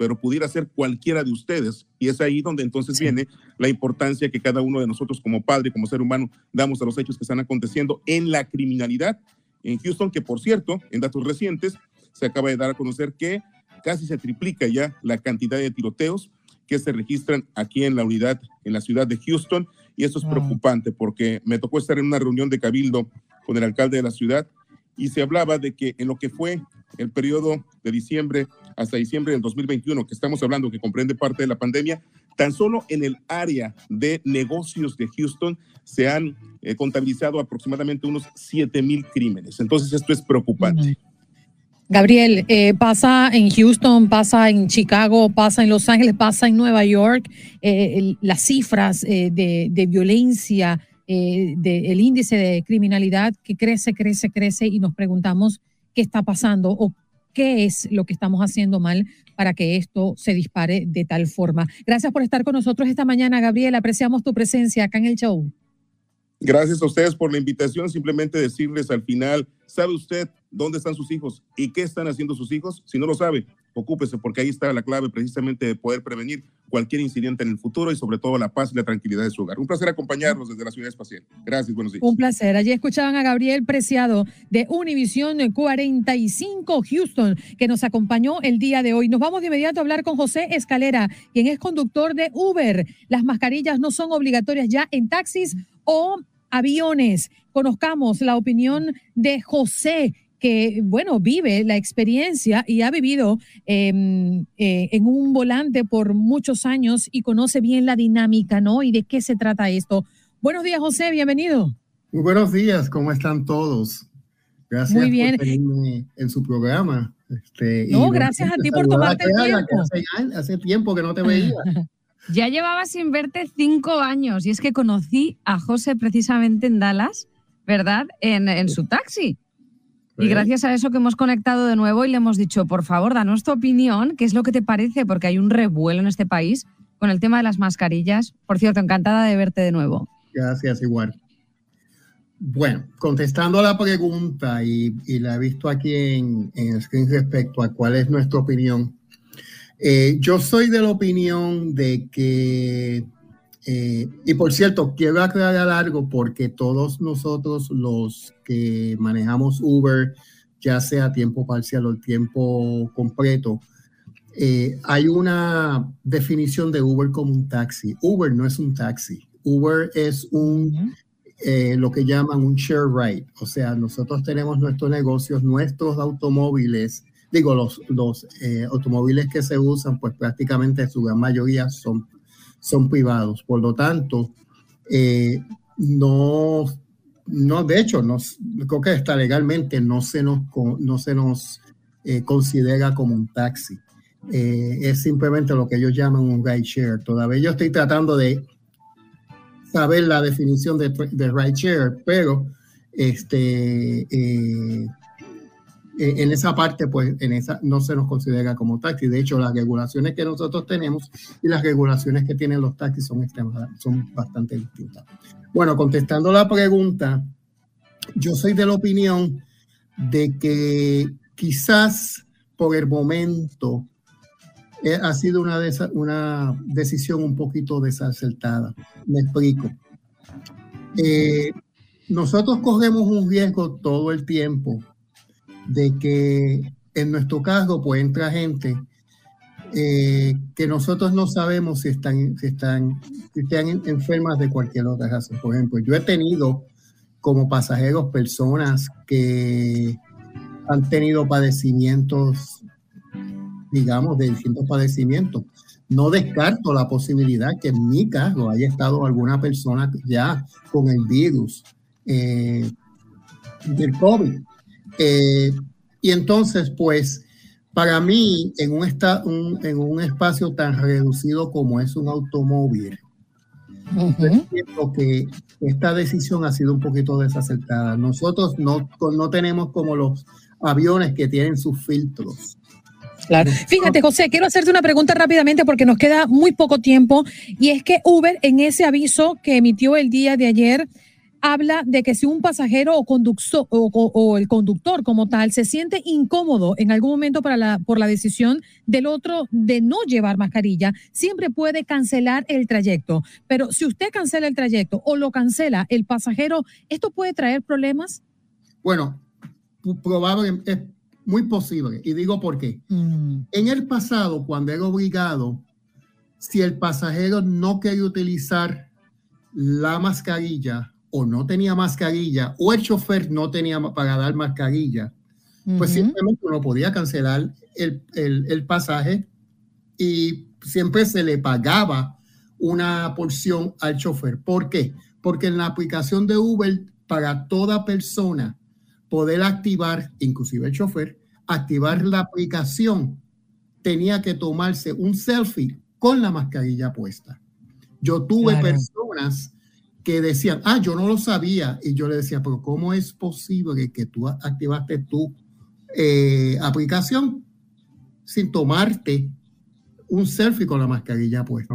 M: pero pudiera ser cualquiera de ustedes. Y es ahí donde entonces viene la importancia que cada uno de nosotros como padre, como ser humano, damos a los hechos que están aconteciendo en la criminalidad en Houston, que por cierto, en datos recientes, se acaba de dar a conocer que casi se triplica ya la cantidad de tiroteos que se registran aquí en la unidad, en la ciudad de Houston. Y eso es preocupante porque me tocó estar en una reunión de cabildo con el alcalde de la ciudad y se hablaba de que en lo que fue el periodo de diciembre hasta diciembre del 2021, que estamos hablando que comprende parte de la pandemia, tan solo en el área de negocios de Houston se han eh, contabilizado aproximadamente unos 7 mil crímenes. Entonces esto es preocupante.
A: Gabriel, eh, pasa en Houston, pasa en Chicago, pasa en Los Ángeles, pasa en Nueva York, eh, las cifras de, violencia, eh, de- el índice de criminalidad que crece, crece, crece y nos preguntamos qué está pasando o qué es lo que estamos haciendo mal para que esto se dispare de tal forma. Gracias por estar con nosotros esta mañana, Gabriel. Apreciamos tu presencia acá en el show.
M: Gracias a ustedes por la invitación. Simplemente decirles al final, ¿sabe usted dónde están sus hijos y qué están haciendo sus hijos? Si no lo sabe, ocúpese porque ahí está la clave precisamente de poder prevenir cualquier incidente en el futuro y sobre todo la paz y la tranquilidad de su hogar. Un placer acompañarlos desde la ciudad espacial. Gracias, buenos días.
A: Un placer. Allí escuchaban a Gabriel Preciado de Univisión 45 Houston, que nos acompañó el día de hoy. Nos vamos de inmediato a hablar con José Escalera, quien es conductor de Uber. Las mascarillas no son obligatorias ya en taxis o aviones. Conozcamos la opinión de José que, bueno, vive la experiencia y ha vivido eh, eh, en un volante por muchos años y conoce bien la dinámica, ¿no? Y de qué se trata esto. Buenos días, José, bienvenido.
N: Muy buenos días, ¿cómo están todos? Gracias
A: Muy bien.
N: por tenerme en su programa. Este,
A: No, gracias a ti por tomarte el tiempo.
N: Hace, hace tiempo que no te veía. [LAUGHS]
L: Ya llevaba sin verte cinco años y es que conocí a José precisamente en Dallas, ¿verdad? En, en su taxi. Y gracias a eso que hemos conectado de nuevo y le hemos dicho, por favor, danos tu opinión, qué es lo que te parece, porque hay un revuelo en este país con el tema de las mascarillas. Por cierto, encantada de verte de nuevo.
N: Gracias, igual. Bueno, contestando a la pregunta, y, y la he visto aquí en, en el screen respecto a cuál es nuestra opinión. Eh, yo soy de la opinión de que, eh, y por cierto, quiero aclarar algo porque todos nosotros los que manejamos Uber, ya sea tiempo parcial o tiempo completo, eh, hay una definición de Uber como un taxi. Uber no es un taxi. Uber es un, eh, lo que llaman un share ride. O sea, nosotros tenemos nuestros negocios, nuestros automóviles, digo, los, los automóviles que se usan, pues prácticamente su gran mayoría son, son privados. Por lo tanto, eh, no, no, de hecho, no, creo que está legalmente, no se nos, no se nos eh, considera como un taxi. Eh, es simplemente lo que ellos llaman un ride share. Todavía yo estoy tratando de saber la definición de, de ride share, pero este, en esa parte, pues en esa no se nos considera como taxi. De hecho, las regulaciones que nosotros tenemos y las regulaciones que tienen los taxis son, son bastante distintas. Bueno, contestando la pregunta, yo soy de la opinión de que quizás por el momento eh, ha sido una, una decisión un poquito desacertada. Me explico. Eh, nosotros corremos un riesgo todo el tiempo de que en nuestro cargo pues entra gente eh, que nosotros no sabemos si están, si están, si están en- enfermas de cualquier otra razón. Por ejemplo, yo he tenido como pasajeros personas que han tenido padecimientos, digamos, de distintos padecimientos. No descarto la posibilidad que en mi cargo haya estado alguna persona ya con el virus eh, del COVID. Eh, y entonces, pues, para mí, en un, esta- un- en un espacio tan reducido como es un automóvil, Yo entiendo que esta decisión ha sido un poquito desacertada. Nosotros no, no tenemos como los aviones que tienen sus filtros.
A: Claro. Fíjate, José, quiero hacerte una pregunta rápidamente porque nos queda muy poco tiempo y es que Uber en ese aviso que emitió el día de ayer habla de que si un pasajero o, conductor, o, el conductor como tal se siente incómodo en algún momento para la, por la decisión del otro de no llevar mascarilla, siempre puede cancelar el trayecto. Pero si usted cancela el trayecto o lo cancela el pasajero, ¿esto puede traer problemas?
N: Bueno, probablemente es muy posible. Y digo por qué. Mm. En el pasado, cuando era obligado, si el pasajero no quería utilizar la mascarilla o no tenía mascarilla o el chofer no tenía para dar mascarilla, pues simplemente uno podía cancelar el, el, pasaje y siempre se le pagaba una porción al chofer. ¿Por qué? Porque en la aplicación de Uber, para toda persona poder activar, inclusive el chofer, activar la aplicación, tenía que tomarse un selfie con la mascarilla puesta. Yo tuve personas que decían, ah, yo no lo sabía. Y yo le decía, pero ¿cómo es posible que tú activaste tu eh, aplicación sin tomarte un selfie con la mascarilla puesta?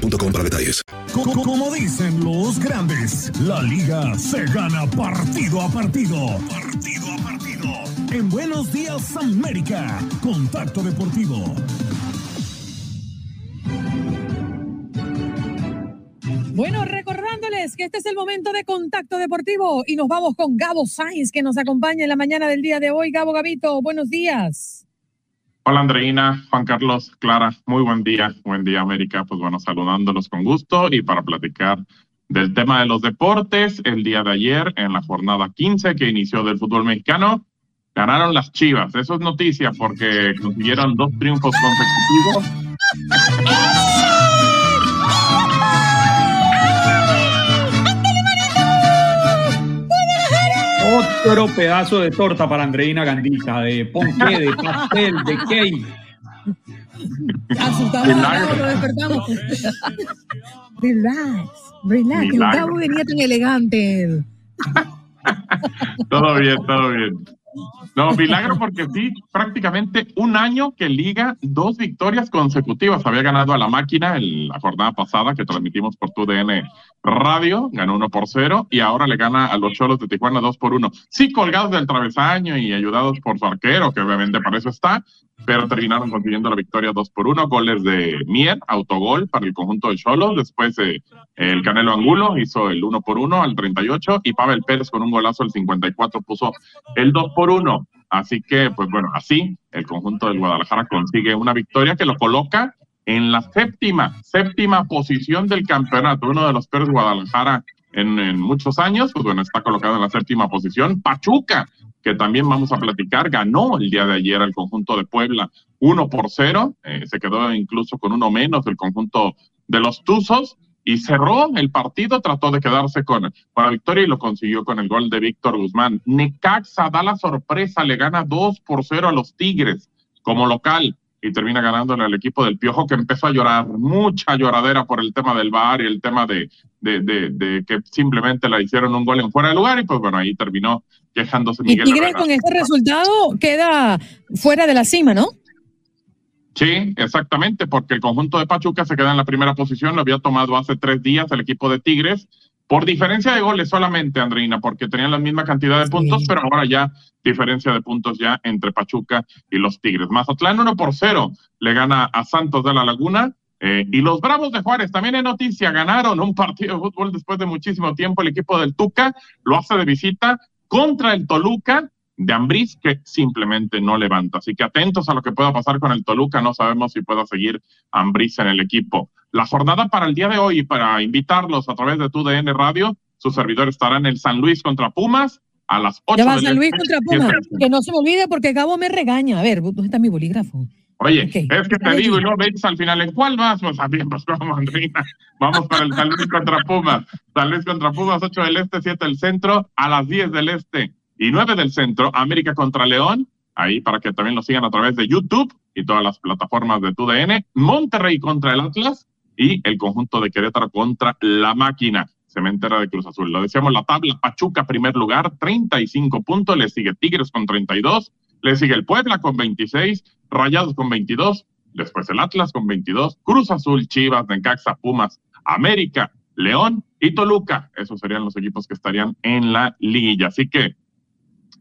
O: para detalles.
B: Como dicen los grandes, la liga se gana partido a partido. Partido a partido. En Buenos Días América, Contacto Deportivo.
A: Bueno, recordándoles que este es el momento de contacto deportivo y nos vamos con Gabo Sainz que nos acompaña en la mañana del día de hoy. Gabo Gabito, buenos días.
P: Hola Andreina, Juan Carlos, Clara, muy buen día, buen día América, pues bueno, saludándolos con gusto y para platicar del tema de los deportes, el día de ayer en la jornada 15 que inició del fútbol mexicano, ganaron las Chivas, eso es noticia porque consiguieron dos triunfos consecutivos.
D: Otro pedazo de torta para Andreina Gandita, de ponqué, de pastel, de cake.
A: Asustamos, lo despertamos. relax, relax, el cabo venía tan elegante.
P: todo bien, todo bien. No, milagro porque sí, prácticamente un año que liga dos victorias consecutivas. Había ganado a la máquina en la jornada pasada que transmitimos por tu DN Radio, ganó uno por cero y ahora le gana a los Cholos de Tijuana dos por uno. Sí, colgados del travesaño y ayudados por su arquero, que obviamente para eso está, pero terminaron consiguiendo la victoria dos por uno. Goles de Mier, autogol para el conjunto de Cholos. Después eh, el Canelo Angulo hizo el uno por uno al 38 y Pavel Pérez con un golazo al 54 puso el dos por uno. Así que, pues bueno, así el conjunto del Guadalajara consigue una victoria que lo coloca en la séptima, séptima posición del campeonato. Uno de los peores Guadalajara en, muchos años, pues bueno, está colocado en la séptima posición. Pachuca, que también vamos a platicar, ganó el día de ayer al conjunto de Puebla uno por cero, eh, se quedó incluso con uno menos del conjunto de los Tuzos y cerró el partido, trató de quedarse con, con la victoria y lo consiguió con el gol de Víctor Guzmán. Necaxa da la sorpresa, le gana 2 por 0 a los Tigres como local y termina ganándole al equipo del Piojo que empezó a llorar, mucha lloradera por el tema del VAR y el tema de, de, de, que simplemente le hicieron un gol en fuera de lugar y pues bueno, ahí terminó quejándose
A: Miguel. Y Tigres con este resultado queda fuera de la cima, ¿no?
P: Sí, exactamente, porque el conjunto de Pachuca se queda en la primera posición, lo había tomado hace tres días el equipo de Tigres, por diferencia de goles solamente, Andreina, porque tenían la misma cantidad de puntos, pero ahora ya diferencia de puntos ya entre Pachuca y los Tigres. Mazatlán 1 por 0 le gana a Santos de la Laguna. Eh, y los Bravos de Juárez, también en noticia, ganaron un partido de fútbol después de muchísimo tiempo. El equipo del Tuca lo hace de visita contra el Toluca de Ambriz, que simplemente no levanta. Así que atentos a lo que pueda pasar con el Toluca. No sabemos si pueda seguir Ambriz en el equipo. La jornada para el día de hoy, para invitarlos a través de tu DN Radio, su servidor estará en el San Luis contra Pumas a las 8
A: Ya va
P: del
A: San Luis contra Pumas. Que no se me olvide porque Gabo me regaña. A ver, ¿dónde está mi bolígrafo?
P: Oye, es que te digo, y luego ves al final, ¿en cuál vas? Pues también, pues vamos, Andreina. Vamos para el San Luis contra Pumas. San Luis contra Pumas, 8 del Este, 7 del Centro, a las 10 del Este y 9 del Centro, América contra León. Ahí para que también lo sigan a través de YouTube y todas las plataformas de TUDN. Monterrey contra el Atlas y el conjunto de Querétaro contra la máquina. Cementera de Cruz Azul. Lo decíamos, la tabla Pachuca, primer lugar, 35 puntos. Le sigue Tigres con 32. Le sigue el Puebla con 26. Rayados con 22. Después el Atlas con 22. Cruz Azul, Chivas, Necaxa, Pumas, América, León y Toluca. Esos serían los equipos que estarían en la liguilla. Así que,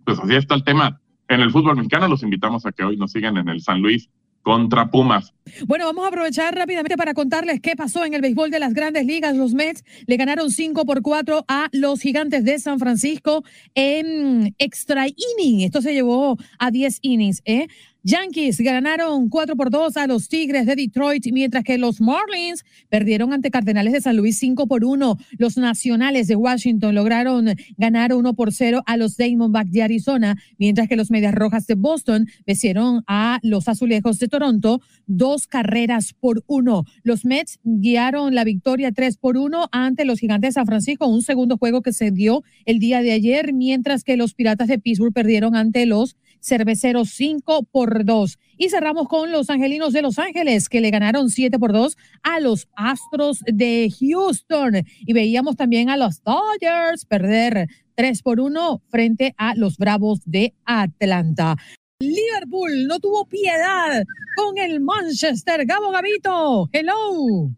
P: pues así está el tema en el fútbol mexicano. Los invitamos a que hoy nos sigan en el San Luis contra Pumas.
A: Bueno, vamos a aprovechar rápidamente para contarles qué pasó en el béisbol de las grandes ligas. Los Mets le ganaron 5 por 4 a los gigantes de San Francisco en extra inning. Esto se llevó a 10 innings. ¿eh? Yankees ganaron 4 por 2 a los Tigres de Detroit, mientras que los Marlins perdieron ante Cardenales de San Luis 5 por 1. Los Nacionales de Washington lograron ganar 1 por 0 a los Diamondbacks de Arizona, mientras que los Medias Rojas de Boston vencieron a los Azulejos de Toronto dos carreras por uno. Los Mets guiaron la victoria 3 por 1 ante los Gigantes de San Francisco, un segundo juego que se dio el día de ayer, mientras que los Piratas de Pittsburgh perdieron ante los Cerveceros 5 por 2. Y cerramos con los Angelinos de Los Ángeles, que le ganaron 7 por 2 a los Astros de Houston. Y veíamos también a los Dodgers perder 3 por 1 frente a los Bravos de Atlanta. Liverpool no tuvo piedad con el Manchester. Gabo Gavito, hello.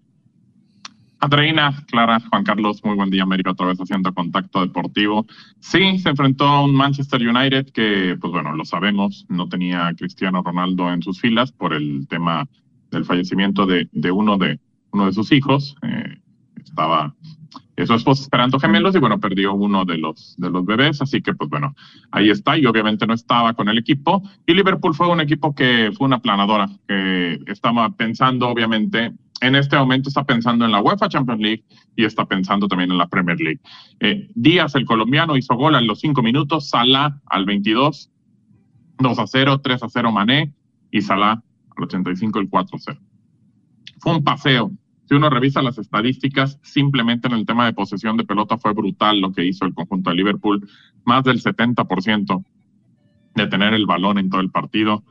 P: Andreina, Clara, Juan Carlos, muy buen día, América, otra vez haciendo contacto deportivo. Sí, se enfrentó a un Manchester United que, pues bueno, lo sabemos, no tenía a Cristiano Ronaldo en sus filas por el tema del fallecimiento de, uno de uno de sus hijos. Eh, estaba su esposa esperando gemelos y bueno, perdió uno de los, de los bebés, así que pues bueno, ahí está y obviamente no estaba con el equipo. Y Liverpool fue un equipo que fue una planadora, que estaba pensando obviamente, en este momento está pensando en la UEFA Champions League y está pensando también en la Premier League. Eh, Díaz, el colombiano, hizo gol a los cinco minutos, Salah al 22, 2 a 0, 3 a 0 Mané y Salah al 85 el 4 a 0. Fue un paseo. Si uno revisa las estadísticas, simplemente en el tema de posesión de pelota fue brutal lo que hizo el conjunto de Liverpool. Más del 70% de tener el balón en todo el partido.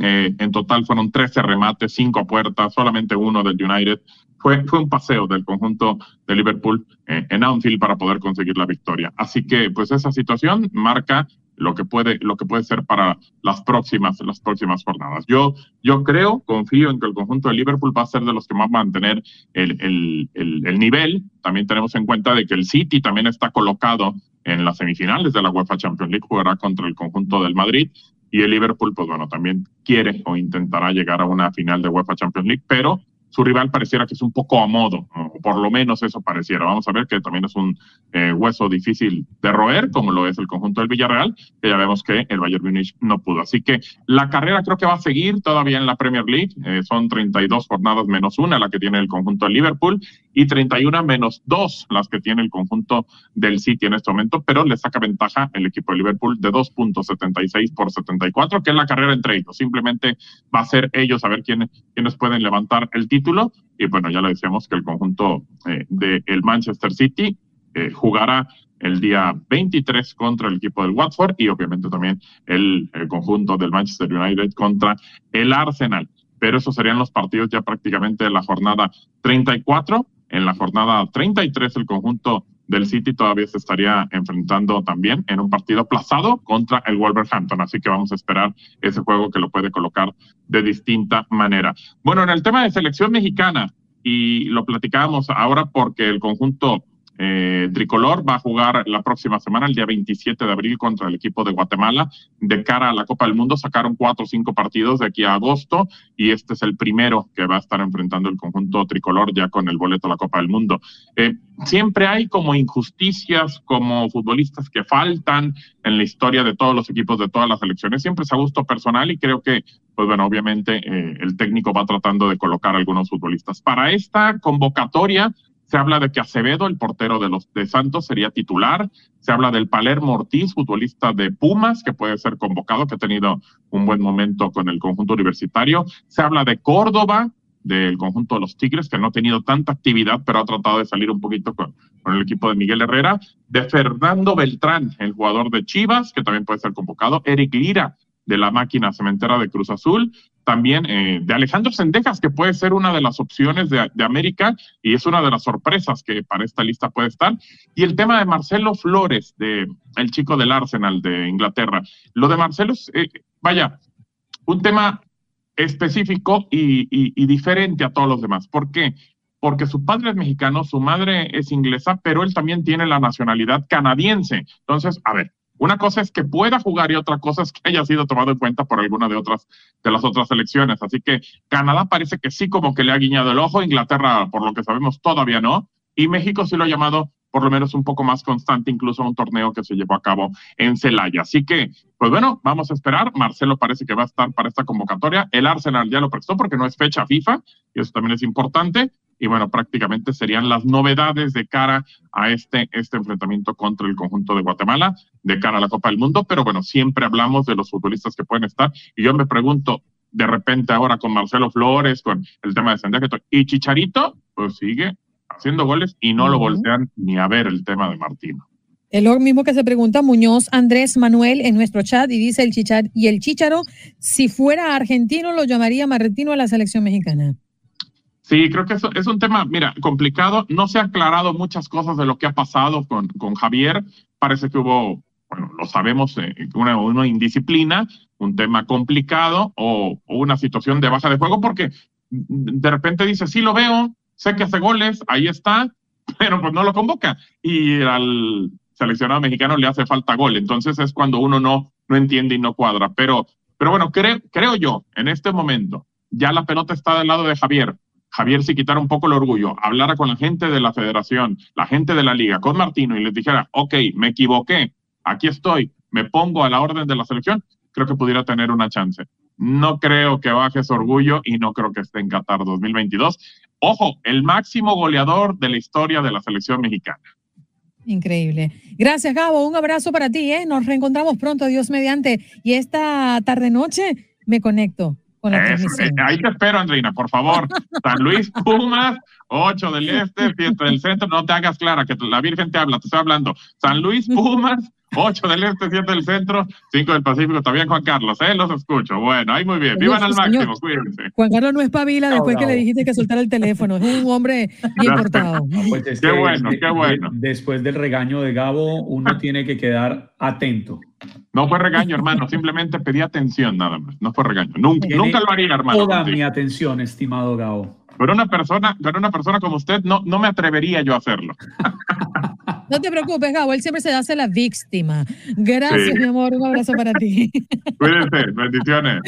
P: Eh, en total fueron 13 remates, 5 a puerta, solamente uno del United. Fue, fue un paseo del conjunto de Liverpool eh, en Anfield para poder conseguir la victoria. Así que, pues esa situación marca lo que puede, lo que puede ser para las próximas, las próximas jornadas. Yo, yo creo, confío en que el conjunto de Liverpool va a ser de los que más va a mantener el, el, el, el nivel. También tenemos en cuenta de que el City también está colocado en las semifinales de la UEFA Champions League, jugará contra el conjunto del Madrid. Y el Liverpool, pues bueno, también quiere o intentará llegar a una final de UEFA Champions League, pero su rival pareciera que es un poco a modo, o por lo menos eso pareciera. Vamos a ver que también es un eh, hueso difícil de roer, como lo es el conjunto del Villarreal, que ya vemos que el Bayern Múnich no pudo. Así que la carrera creo que va a seguir todavía en la Premier League. Eh, son 32 jornadas menos una la que tiene el conjunto del Liverpool y 31 menos dos las que tiene el conjunto del City en este momento, pero le saca ventaja el equipo de Liverpool de 2.76 por 74, que es la carrera entre ellos. Simplemente va a ser ellos a ver quiénes, quiénes pueden levantar el título. Y bueno, ya le decíamos que el conjunto eh, del Manchester City eh, jugará el día 23 contra el equipo del Watford y obviamente también el, el, conjunto del Manchester United contra el Arsenal. Pero esos serían los partidos ya prácticamente de la jornada 34. En la jornada 33 el conjunto del City todavía se estaría enfrentando también en un partido aplazado contra el Wolverhampton. Así que vamos a esperar ese juego que lo puede colocar de distinta manera. Bueno, en el tema de selección mexicana, y lo platicábamos ahora porque el conjunto eh, tricolor va a jugar la próxima semana, el día 27 de abril, contra el equipo de Guatemala. De cara a la Copa del Mundo, sacaron cuatro o cinco partidos de aquí a agosto y este es el primero que va a estar enfrentando el conjunto tricolor ya con el boleto a la Copa del Mundo. Eh, siempre hay como injusticias, como futbolistas que faltan en la historia de todos los equipos de todas las selecciones. Siempre es a gusto personal y creo que, pues bueno, obviamente eh, el técnico va tratando de colocar algunos futbolistas. Para esta convocatoria, se habla de que Acevedo, el portero de los de Santos, sería titular. Se habla del Palermo Ortiz, futbolista de Pumas, que puede ser convocado, que ha tenido un buen momento con el conjunto universitario. Se habla de Córdoba, del conjunto de los Tigres, que no ha tenido tanta actividad, pero ha tratado de salir un poquito con, con, el equipo de Miguel Herrera. De Fernando Beltrán, el jugador de Chivas, que también puede ser convocado. Eric Lira, de la máquina cementera de Cruz Azul, también eh, de Alejandro Sendejas, que puede ser una de las opciones de, de, América y es una de las sorpresas que para esta lista puede estar. Y el tema de Marcelo Flores, de el chico del Arsenal de Inglaterra. Lo de Marcelo es, eh, vaya, un tema específico y, y, y diferente a todos los demás. ¿Por qué? porque su padre es mexicano, su madre es inglesa, pero él también tiene la nacionalidad canadiense. Entonces, a ver, una cosa es que pueda jugar y otra cosa es que haya sido tomado en cuenta por alguna de otras de las otras selecciones. Así que Canadá parece que sí como que le ha guiñado el ojo, Inglaterra por lo que sabemos todavía no, y México sí lo ha llamado por lo menos un poco más constante, incluso a un torneo que se llevó a cabo en Celaya. Así que, pues bueno, vamos a esperar. Marcelo parece que va a estar para esta convocatoria. El Arsenal ya lo prestó porque no es fecha FIFA, y eso también es importante y bueno, prácticamente serían las novedades de cara a este, este enfrentamiento contra el conjunto de Guatemala, de cara a la Copa del Mundo, pero bueno, siempre hablamos de los futbolistas que pueden estar y yo me pregunto, de repente ahora con Marcelo Flores, con el tema de Santiago y Chicharito, pues sigue haciendo goles y no uh -huh. lo voltean ni a ver el tema de Martino.
A: Es lo mismo que se pregunta Muñoz Andrés Manuel en nuestro chat y dice el Chichar y el Chicharo, si fuera argentino lo llamaría Martino a la selección mexicana.
P: Sí, creo que eso es un tema, mira, complicado. No se ha aclarado muchas cosas de lo que ha pasado con, con Javier. Parece que hubo, bueno, lo sabemos, eh, una, una, indisciplina, un tema complicado o, o, una situación de baja de juego, porque de repente dice, sí lo veo, sé que hace goles, ahí está, [LAUGHS] pero pues no lo convoca. Y al seleccionado mexicano le hace falta gol. Entonces es cuando uno no, no entiende y no cuadra. Pero, pero bueno, creo, creo yo, en este momento, ya la pelota está del lado de Javier Javier se quitara un poco el orgullo, hablara con la gente de la federación, la gente de la liga, con Martino y les dijera, ok, me equivoqué, aquí estoy, me pongo a la orden de la selección, creo que pudiera tener una chance. No creo que baje su orgullo y no creo que esté en Qatar 2022. Ojo, el máximo goleador de la historia de la selección mexicana.
A: Increíble. Gracias, Gabo. Un abrazo para ti. ¿eh? Nos reencontramos pronto, Dios mediante. Y esta tarde-noche me conecto
P: Eso, eh, ahí te espero, Andrina, por favor. San Luis Pumas, 8 del [LAUGHS] Este, fiesta del centro. No te hagas clara, que la Virgen te habla, te estoy hablando. San Luis Pumas, 8 del Este, 7 del Centro, 5 del Pacífico. También Juan Carlos, ¿eh? Los escucho. Bueno, ahí muy bien. Vivan al máximo, cuídense.
A: Juan Carlos no es pabila después que le dijiste que soltara el teléfono. Es un hombre bien [LAUGHS] portado.
D: Pues es
P: qué bueno, qué bueno.
D: de- después del regaño de Gabo, uno tiene que quedar atento.
P: No fue regaño, hermano. Simplemente pedí atención, nada más. No fue regaño. Nunca, nunca lo haría, hermano.
D: Toda
P: contigo.
D: mi atención, estimado Gabo.
P: Pero una persona, pero una persona como usted, no, no me atrevería yo a hacerlo.
A: No te preocupes, Gabo, él siempre se hace la víctima. Gracias,
P: Sí.
A: mi amor. Un abrazo para ti.
P: Cuídense, bendiciones.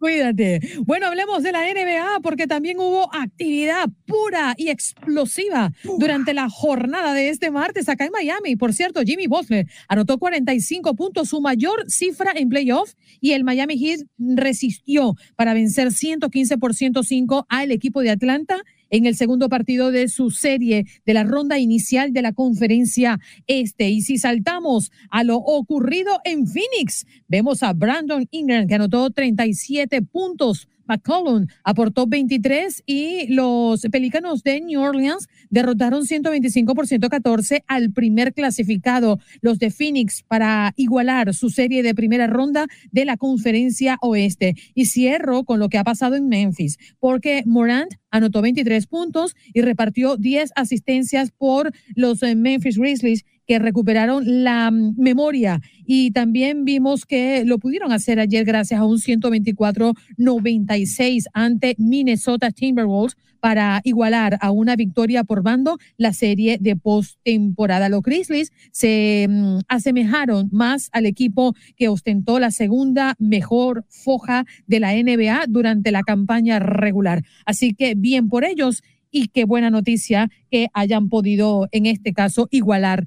A: Cuídate. Bueno, hablemos de la NBA porque también hubo actividad pura y explosiva durante la jornada de este martes acá en Miami. Por cierto, Jimmy Butler anotó 45 puntos, su mayor cifra en playoff, y el Miami Heat resistió para vencer 115 por 105 al equipo de Atlanta en el segundo partido de su serie de la ronda inicial de la conferencia este. Y si saltamos a lo ocurrido en Phoenix, vemos a Brandon Ingram que anotó 37 puntos. McCollum aportó 23 y los Pelicanos de New Orleans derrotaron 125 por 114 al primer clasificado, los de Phoenix, para igualar su serie de primera ronda de la conferencia oeste. Y cierro con lo que ha pasado en Memphis, porque Morant anotó 23 puntos y repartió 10 asistencias por los eh, Memphis Grizzlies que recuperaron la mm, memoria y también vimos que lo pudieron hacer ayer gracias a un 124-96 ante Minnesota Timberwolves para igualar a una victoria por bando la serie de postemporada. Los Grizzlies se mm, asemejaron más al equipo que ostentó la segunda mejor foja de la NBA durante la campaña regular. Así que bien por ellos y qué buena noticia que hayan podido, en este caso, igualar